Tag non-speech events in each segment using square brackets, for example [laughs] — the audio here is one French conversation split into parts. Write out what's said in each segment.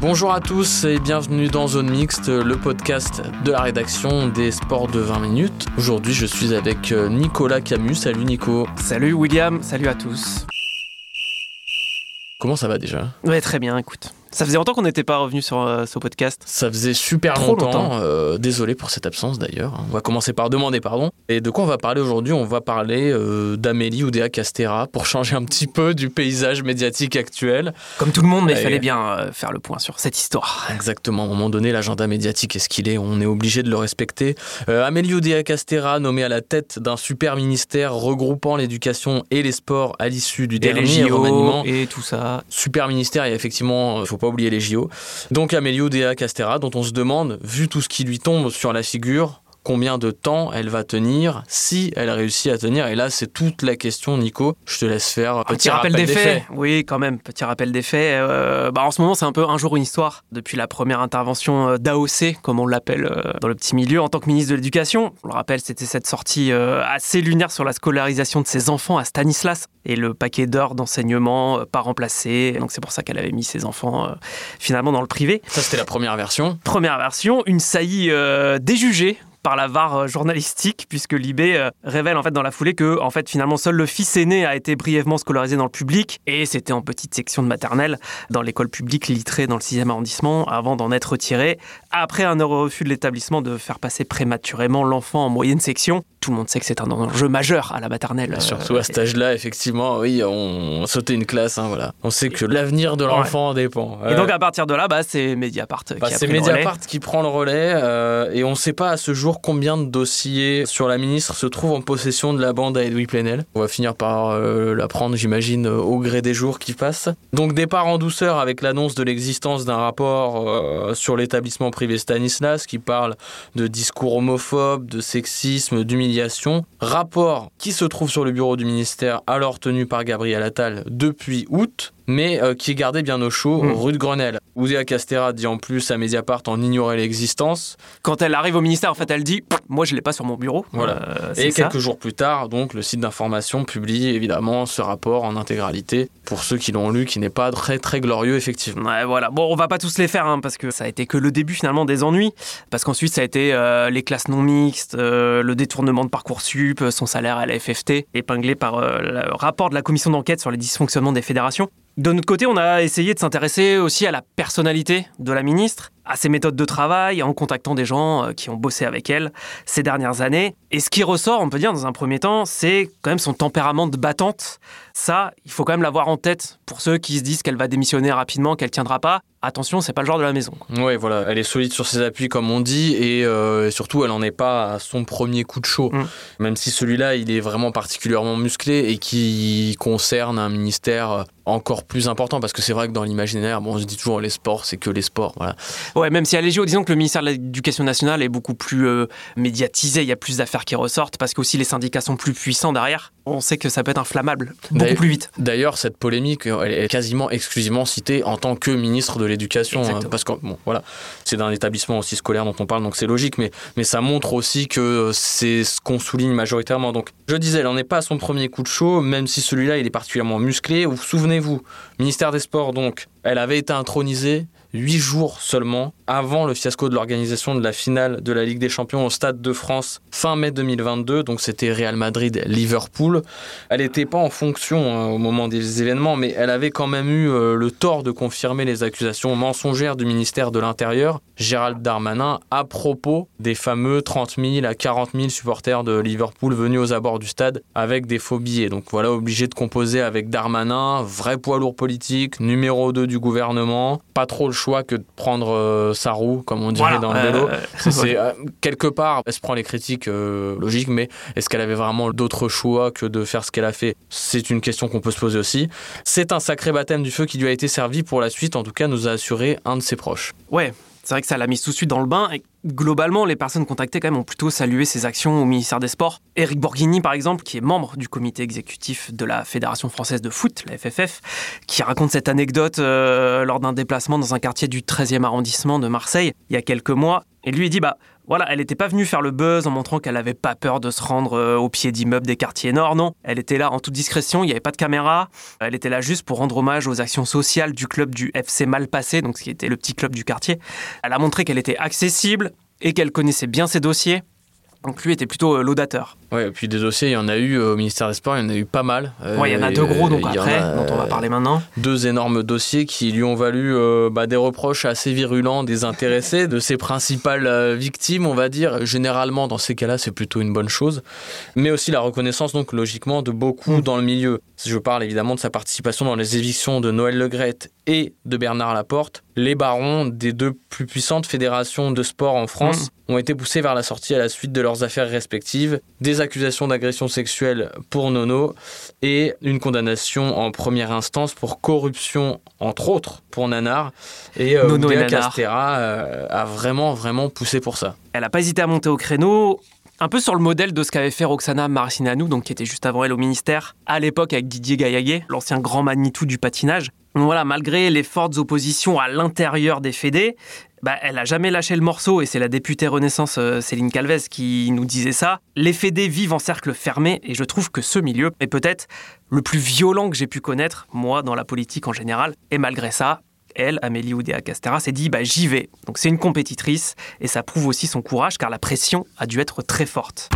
Bonjour à tous et bienvenue dans Zone Mixte, le podcast de la rédaction des sports de 20 minutes. Aujourd'hui, je suis avec euh, Nicolas Camus. Salut Nico. Salut William, salut à tous. Comment ça va déjà? Ouais, très bien, écoute. Ça faisait longtemps qu'on n'était pas revenu sur euh, ce podcast. Ça faisait super Trop longtemps. longtemps. euh, désolé pour cette absence d'ailleurs. On va commencer par demander pardon. Et de quoi on va parler aujourd'hui? On va parler euh, d'Amélie Oudéa Castera pour changer un petit peu du paysage médiatique actuel. Comme tout le monde, mais il fallait bien faire le point sur cette histoire. Exactement, à un moment donné, l'agenda médiatique est ce qu'il est, on est obligé de le respecter. Amélie Oudéa Castera, nommée à la tête d'un super ministère regroupant l'éducation et les sports à l'issue du Et dernier remaniement. et tout ça. Super ministère, et effectivement, il faut pas oublier les JO. Donc Amélie Oudéa Castera, dont on se demande, vu tout ce qui lui tombe sur la figure, combien de temps elle va tenir, si elle réussit à tenir. Et là, c'est toute la question, Nico. Je te laisse faire un Petit, rappel, des faits. Oui, quand même, petit rappel des faits. Euh, bah, en ce moment, c'est un peu un jour une histoire. Depuis la première intervention euh, d'AOC, comme on l'appelle euh, dans le petit milieu, en tant que ministre de l'Éducation. On le rappelle, c'était cette sortie euh, assez lunaire sur la scolarisation de ses enfants à Stanislas et le paquet d'heures d'enseignement pas remplacé. Donc c'est pour ça qu'elle avait mis ses enfants finalement dans le privé. Ça, c'était la première version. Première version, une saillie déjugée par la VAR euh, journalistique, puisque Libé euh, révèle en fait dans la foulée que en fait finalement seul le fils aîné a été brièvement scolarisé dans le public et c'était en petite section de maternelle dans l'école publique litrée dans le 6e arrondissement avant d'en être retiré après un heureux refus de l'établissement de faire passer prématurément l'enfant en moyenne section. Tout le monde sait que c'est un enjeu majeur à la maternelle. euh, Surtout à cet âge-là, effectivement, oui, on, sautait une classe, hein, voilà. On sait que l'avenir de l'enfant dépend. Et donc à partir de là, bah, c'est Mediapart Bah, qui a c'est pris le relais. Mediapart qui prend le relais euh, et on ne sait pas à ce jour combien de dossiers sur la ministre se trouvent en possession de la bande à Edoui Plenel. On va finir par euh, la prendre, j'imagine, au gré des jours qui passent. Donc départ en douceur avec l'annonce de l'existence d'un rapport euh, sur l'établissement privé Stanislas qui parle de discours homophobes, de sexisme, d'humiliation. Rapport qui se trouve sur le bureau du ministère alors tenu par Gabriel Attal depuis août mais euh, qui est gardé bien au chaud, Mm. rue de Grenelle. Oudéa Castera dit en plus à Mediapart en ignorait l'existence. Quand elle arrive au ministère, en fait, elle dit Moi, je l'ai pas sur mon bureau. Voilà. Euh, Et ça. quelques jours plus tard, donc, le site d'information publie évidemment ce rapport en intégralité. Pour ceux qui l'ont lu, qui n'est pas très très glorieux, effectivement. Ouais, voilà. Bon, on va pas tous les faire, hein, parce que ça a été que le début finalement des ennuis. Parce qu'ensuite, ça a été euh, les classes non mixtes, le détournement de Parcoursup, son salaire à la FFT, épinglé par le rapport de la commission d'enquête sur les dysfonctionnements des fédérations. De notre côté, on a essayé de s'intéresser aussi à la personnalité de la ministre, à ses méthodes de travail, en contactant des gens euh, qui ont bossé avec elle ces dernières années. Et ce qui ressort, on peut dire, dans un premier temps, c'est quand même son tempérament de battante. Ça, il faut quand même l'avoir en tête pour ceux qui se disent qu'elle va démissionner rapidement, qu'elle tiendra pas. Attention, c'est pas le genre de la maison. Ouais, voilà, elle est solide sur ses appuis, comme on dit, et euh, surtout, elle n'en est pas à son premier coup de chaud. Mm. Même si celui-là, il est vraiment particulièrement musclé et qui concerne un ministère encore plus important, parce que c'est vrai que dans l'imaginaire, bon, on se dit toujours les sports, c'est que les sports, voilà. Ouais, même si à l'EGO, disons que le ministère de l'Éducation nationale est beaucoup plus euh, médiatisé, il y a plus d'affaires qui ressortent, parce qu'aussi les syndicats sont plus puissants derrière. On sait que ça peut être inflammable beaucoup D'ailleurs- plus vite. D'ailleurs, cette polémique, elle est quasiment exclusivement citée en tant que ministre de l'Éducation. Hein, Parce que, bon, voilà, c'est d'un établissement aussi scolaire dont on parle, donc c'est logique, mais, mais ça montre aussi que c'est ce qu'on souligne majoritairement. Donc, je disais, elle n'en est pas à son premier coup de chaud, même si celui-là, il est particulièrement musclé. Vous souvenez-vous, ministère des Sports, donc, elle avait été intronisée huit jours seulement avant le fiasco de l'organisation de la finale de la Ligue des Champions au Stade de France fin mai 2022. Donc c'était Real Madrid-Liverpool. Elle n'était pas en fonction hein, au moment des événements, mais elle avait quand même eu euh, le tort de confirmer les accusations mensongères du ministère de l'Intérieur, Gérald Darmanin, à propos des fameux 30 000 à 40 000 supporters de Liverpool venus aux abords du stade avec des faux billets. Donc voilà, obligé de composer avec Darmanin, vrai poids lourd politique, numéro 2 du gouvernement, pas trop le choix que de prendre euh, sa roue, comme on dirait dans le vélo. c'est [laughs] quelque part, elle se prend les critiques logiques, mais est-ce qu'elle avait vraiment d'autres choix que de faire ce qu'elle a fait? C'est une question qu'on peut se poser aussi. C'est un sacré baptême du feu qui lui a été servi pour la suite, en tout cas, nous a assuré un de ses proches. Ouais, c'est vrai que ça l'a mis tout de suite dans le bain. Et globalement, les personnes contactées ont plutôt salué ses actions au ministère des Sports. Eric Borghini, par exemple, qui est membre du comité exécutif de la Fédération française de foot, la FFF, qui raconte cette anecdote euh, lors d'un déplacement dans un quartier du 13e arrondissement de Marseille il y a quelques mois. Et lui, il dit bah voilà, elle n'était pas venue faire le buzz en montrant qu'elle n'avait pas peur de se rendre euh, au pied d'immeubles des quartiers nord, non. Elle était là en toute discrétion, il n'y avait pas de caméra. Elle était là juste pour rendre hommage aux actions sociales du club du FC Malpassé, donc ce qui était le petit club du quartier. Elle a montré qu'elle était accessible et qu'elle connaissait bien ses dossiers. Donc lui était plutôt euh, laudateur. Ouais, et puis des dossiers, il y en a eu au ministère des Sports, il y en a eu pas mal. Ouais, il y en a deux gros donc après, dont on va parler maintenant. Deux énormes dossiers qui lui ont valu euh, bah, des reproches assez virulents des intéressés, de ses principales euh, victimes, on va dire. Généralement, dans ces cas-là, c'est plutôt une bonne chose. Mais aussi la reconnaissance, donc logiquement, de beaucoup mm. dans le milieu. Je parle évidemment de sa participation dans les évictions de Noël Legrette et de Bernard Laporte. Les barons des deux plus puissantes fédérations de sport en France mm. ont été poussés vers la sortie à la suite de leurs affaires respectives. Des accusations d'agression sexuelle pour Nono et une condamnation en première instance pour corruption, entre autres, pour Nanar. Et euh, Nono et Castera euh, a vraiment, vraiment poussé pour ça. Elle n'a pas hésité à monter au créneau un peu sur le modèle de ce qu'avait fait Roxana Marcinanou, donc qui était juste avant elle au ministère, à l'époque avec Didier Gaillaguet, l'ancien grand Manitou du patinage. Voilà, malgré les fortes oppositions à l'intérieur des fédés, bah, elle a jamais lâché le morceau et c'est la députée Renaissance euh, Céline Calvez qui nous disait ça. Les fédés vivent en cercle fermé et je trouve que ce milieu est peut-être le plus violent que j'ai pu connaître, moi, dans la politique en général. Et malgré ça, elle, Amélie Oudéa Castera, s'est dit bah, j'y vais. Donc c'est une compétitrice et ça prouve aussi son courage car la pression a dû être très forte.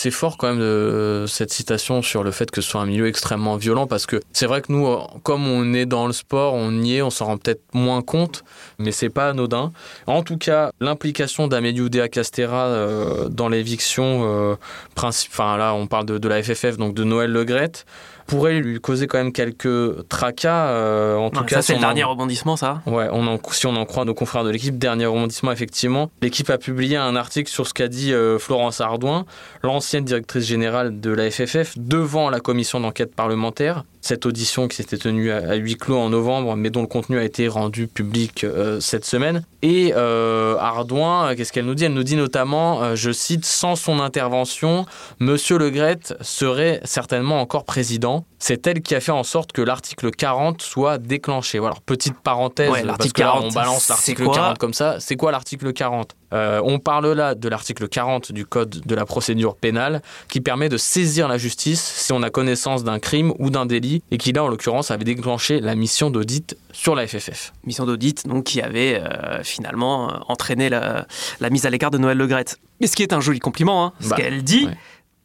C'est fort quand même de, cette citation sur le fait que ce soit un milieu extrêmement violent parce que c'est vrai que nous, comme on est dans le sport, on y est, on s'en rend peut-être moins compte, mais c'est pas anodin. En tout cas, l'implication d'Amélie Oudéa Castera euh, dans l'éviction, euh, enfin là on parle de, de, la FFF, donc de Noël Legrette, pourrait lui causer quand même quelques tracas. Euh, en tout cas, ça c'est le dernier rebondissement, ça. Ouais, on en, si on en croit nos confrères de l'équipe, dernier rebondissement effectivement. L'équipe a publié un article sur ce qu'a dit euh, Florence Ardouin, l'ancienne directrice générale de la FFF, devant la commission d'enquête parlementaire cette audition qui s'était tenue à, huis clos en novembre, mais dont le contenu a été rendu public euh, cette semaine. Et euh, Ardouin, qu'est-ce qu'elle nous dit? Elle nous dit notamment, euh, je cite, sans son intervention, Monsieur Le Gret serait certainement encore président. C'est elle qui a fait en sorte que l'article 40 soit déclenché. Voilà, petite parenthèse, parce que on balance l'article 40 comme ça. C'est quoi l'article 40 On parle là de l'article 40 du Code de la procédure pénale qui permet de saisir la justice si on a connaissance d'un crime ou d'un délit et qui là en l'occurrence avait déclenché la mission d'audit sur la FFF. Mission d'audit donc qui avait euh, finalement euh, entraîné la, mise à l'écart de Noël Legrette. Mais ce qui est un joli compliment, hein, ce bah, qu'elle dit,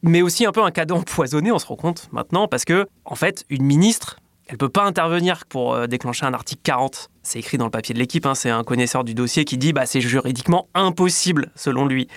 mais aussi un peu un cadeau empoisonné, on se rend compte maintenant, parce que en fait une ministre elle peut pas intervenir pour euh, déclencher un article 40. C'est écrit dans le papier de l'équipe, hein, c'est un connaisseur du dossier qui dit bah c'est juridiquement impossible selon lui.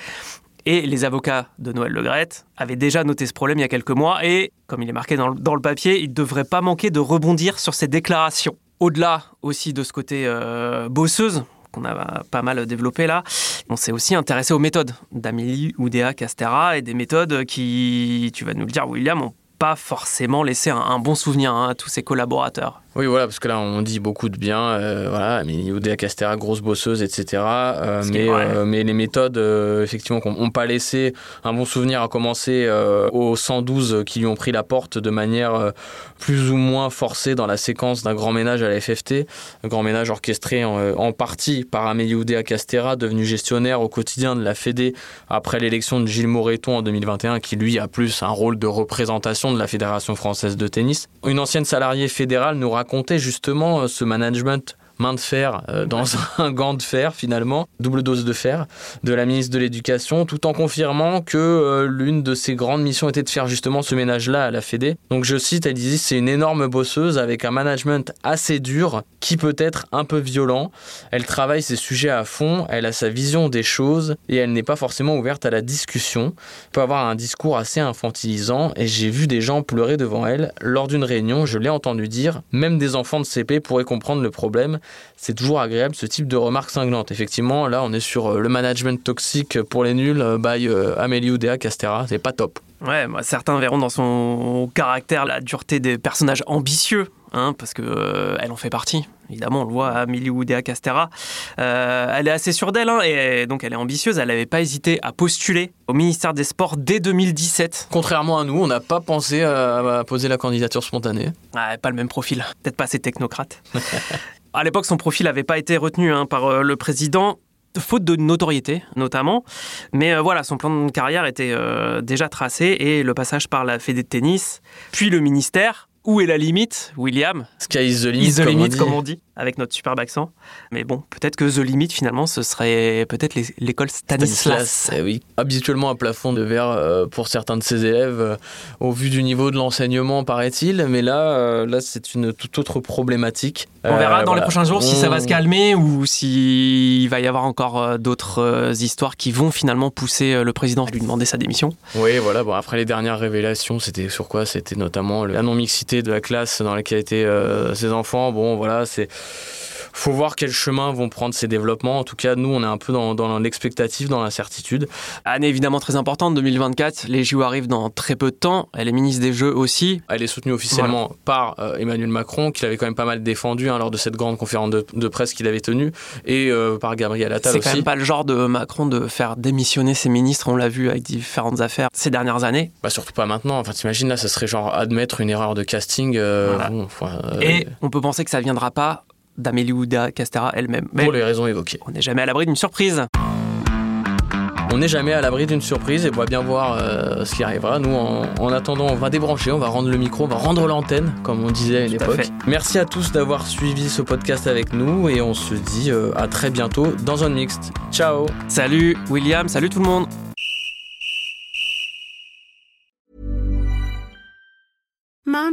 Et les avocats de Noël Legrette avaient déjà noté ce problème il y a quelques mois et, comme il est marqué dans le, papier, il ne devrait pas manquer de rebondir sur ces déclarations. Au-delà aussi de ce côté euh, bosseuse, qu'on a pas mal développé là, on s'est aussi intéressé aux méthodes d'Amélie Oudéa Castera et des méthodes qui, tu vas nous le dire William, n'ont pas forcément laissé un, bon souvenir hein, à tous ses collaborateurs. Oui, voilà, parce que là, on dit beaucoup de bien. Euh, voilà, mais Odea Castera, grosse bosseuse, etc. Euh, mais, euh, mais les méthodes, effectivement, n'ont pas laissé un bon souvenir à commencer aux 112 qui lui ont pris la porte de manière plus ou moins forcée dans la séquence d'un grand ménage à la FFT. Un grand ménage orchestré en, partie par Amélie Oudéa Castera, devenu gestionnaire au quotidien de la Fédé après l'élection de Gilles Moreton en 2021, qui lui a plus un rôle de représentation de la Fédération française de tennis. Une ancienne salariée fédérale nous raconte raconter justement euh, ce management main de fer euh, dans [laughs] un gant de fer finalement, double dose de fer de la ministre de l'Éducation, tout en confirmant que euh, l'une de ses grandes missions était de faire justement ce ménage-là à la Fédé. Donc je cite, elle disait c'est une énorme bosseuse avec un management assez dur qui peut être un peu violent. Elle travaille ses sujets à fond, elle a sa vision des choses et elle n'est pas forcément ouverte à la discussion. Elle peut avoir un discours assez infantilisant et j'ai vu des gens pleurer devant elle lors d'une réunion, je l'ai entendu dire, même des enfants de CP pourraient comprendre le problème c'est toujours agréable ce type de remarques cinglantes. Effectivement, là, on est sur le management toxique pour les nuls by Amélie Oudéa Castera, c'est pas top. Ouais, certains verront dans son caractère la dureté des personnages ambitieux, hein, parce que euh, elle en fait partie. Évidemment, on le voit, Amélie Oudéa Castera. Euh, elle est assez sûre d'elle, hein, et donc elle est ambitieuse. Elle n'avait pas hésité à postuler au ministère des Sports dès 2017. Contrairement à nous, on n'a pas pensé à, poser la candidature spontanée. pas le même profil, peut-être pas assez technocrate. [laughs] à l'époque, son profil n'avait pas été retenu hein, par euh, le président faute de notoriété notamment. Mais euh, voilà, son plan de carrière était euh, déjà tracé et le passage par la Fédé de tennis, puis le ministère. Où est la limite, William? Sky is the limit, comme on dit avec notre superbe accent. Mais bon, peut-être que The Limit, finalement, ce serait peut-être l'école Stanislas. Eh oui, habituellement un plafond de verre euh, pour certains de ses élèves, euh, au vu du niveau de l'enseignement, paraît-il. Mais là, euh, là c'est une toute autre problématique. On verra dans les prochains jours si ça va se calmer ou s'il va y avoir encore d'autres histoires qui vont finalement pousser le président à lui demander sa démission. Oui, voilà. Bon, après les dernières révélations, c'était sur quoi? C'était notamment la non-mixité de la classe dans laquelle étaient ses enfants. Bon, voilà, c'est faut voir quel chemin vont prendre ces développements. En tout cas, nous, on est un peu dans, dans l'expectative, dans l'incertitude. Année évidemment très importante, 2024. Les JO arrivent dans très peu de temps. Elle est ministre des Jeux aussi. Elle est soutenue officiellement par euh, Emmanuel Macron, qui l'avait quand même pas mal défendu hein, lors de cette grande conférence de, presse qu'il avait tenue, et euh, par Gabriel Attal aussi. C'est quand même pas le genre de Macron de faire démissionner ses ministres. On l'a vu avec différentes affaires ces dernières années. Bah, surtout pas maintenant. Enfin, t'imagines là, ça serait genre admettre une erreur de casting. Euh, et on peut penser que ça viendra pas d'Amélie Ouda Castera elle-même. Pour les raisons évoquées. On n'est jamais à l'abri d'une surprise. On n'est jamais à l'abri d'une surprise et on va bien voir euh, ce qui arrivera. Nous, en, attendant, on va débrancher, on va rendre le micro, on va rendre l'antenne, comme on disait à une époque. Merci à tous d'avoir suivi ce podcast avec nous et on se dit euh, à très bientôt dans un mixte. Ciao Salut William, salut tout le monde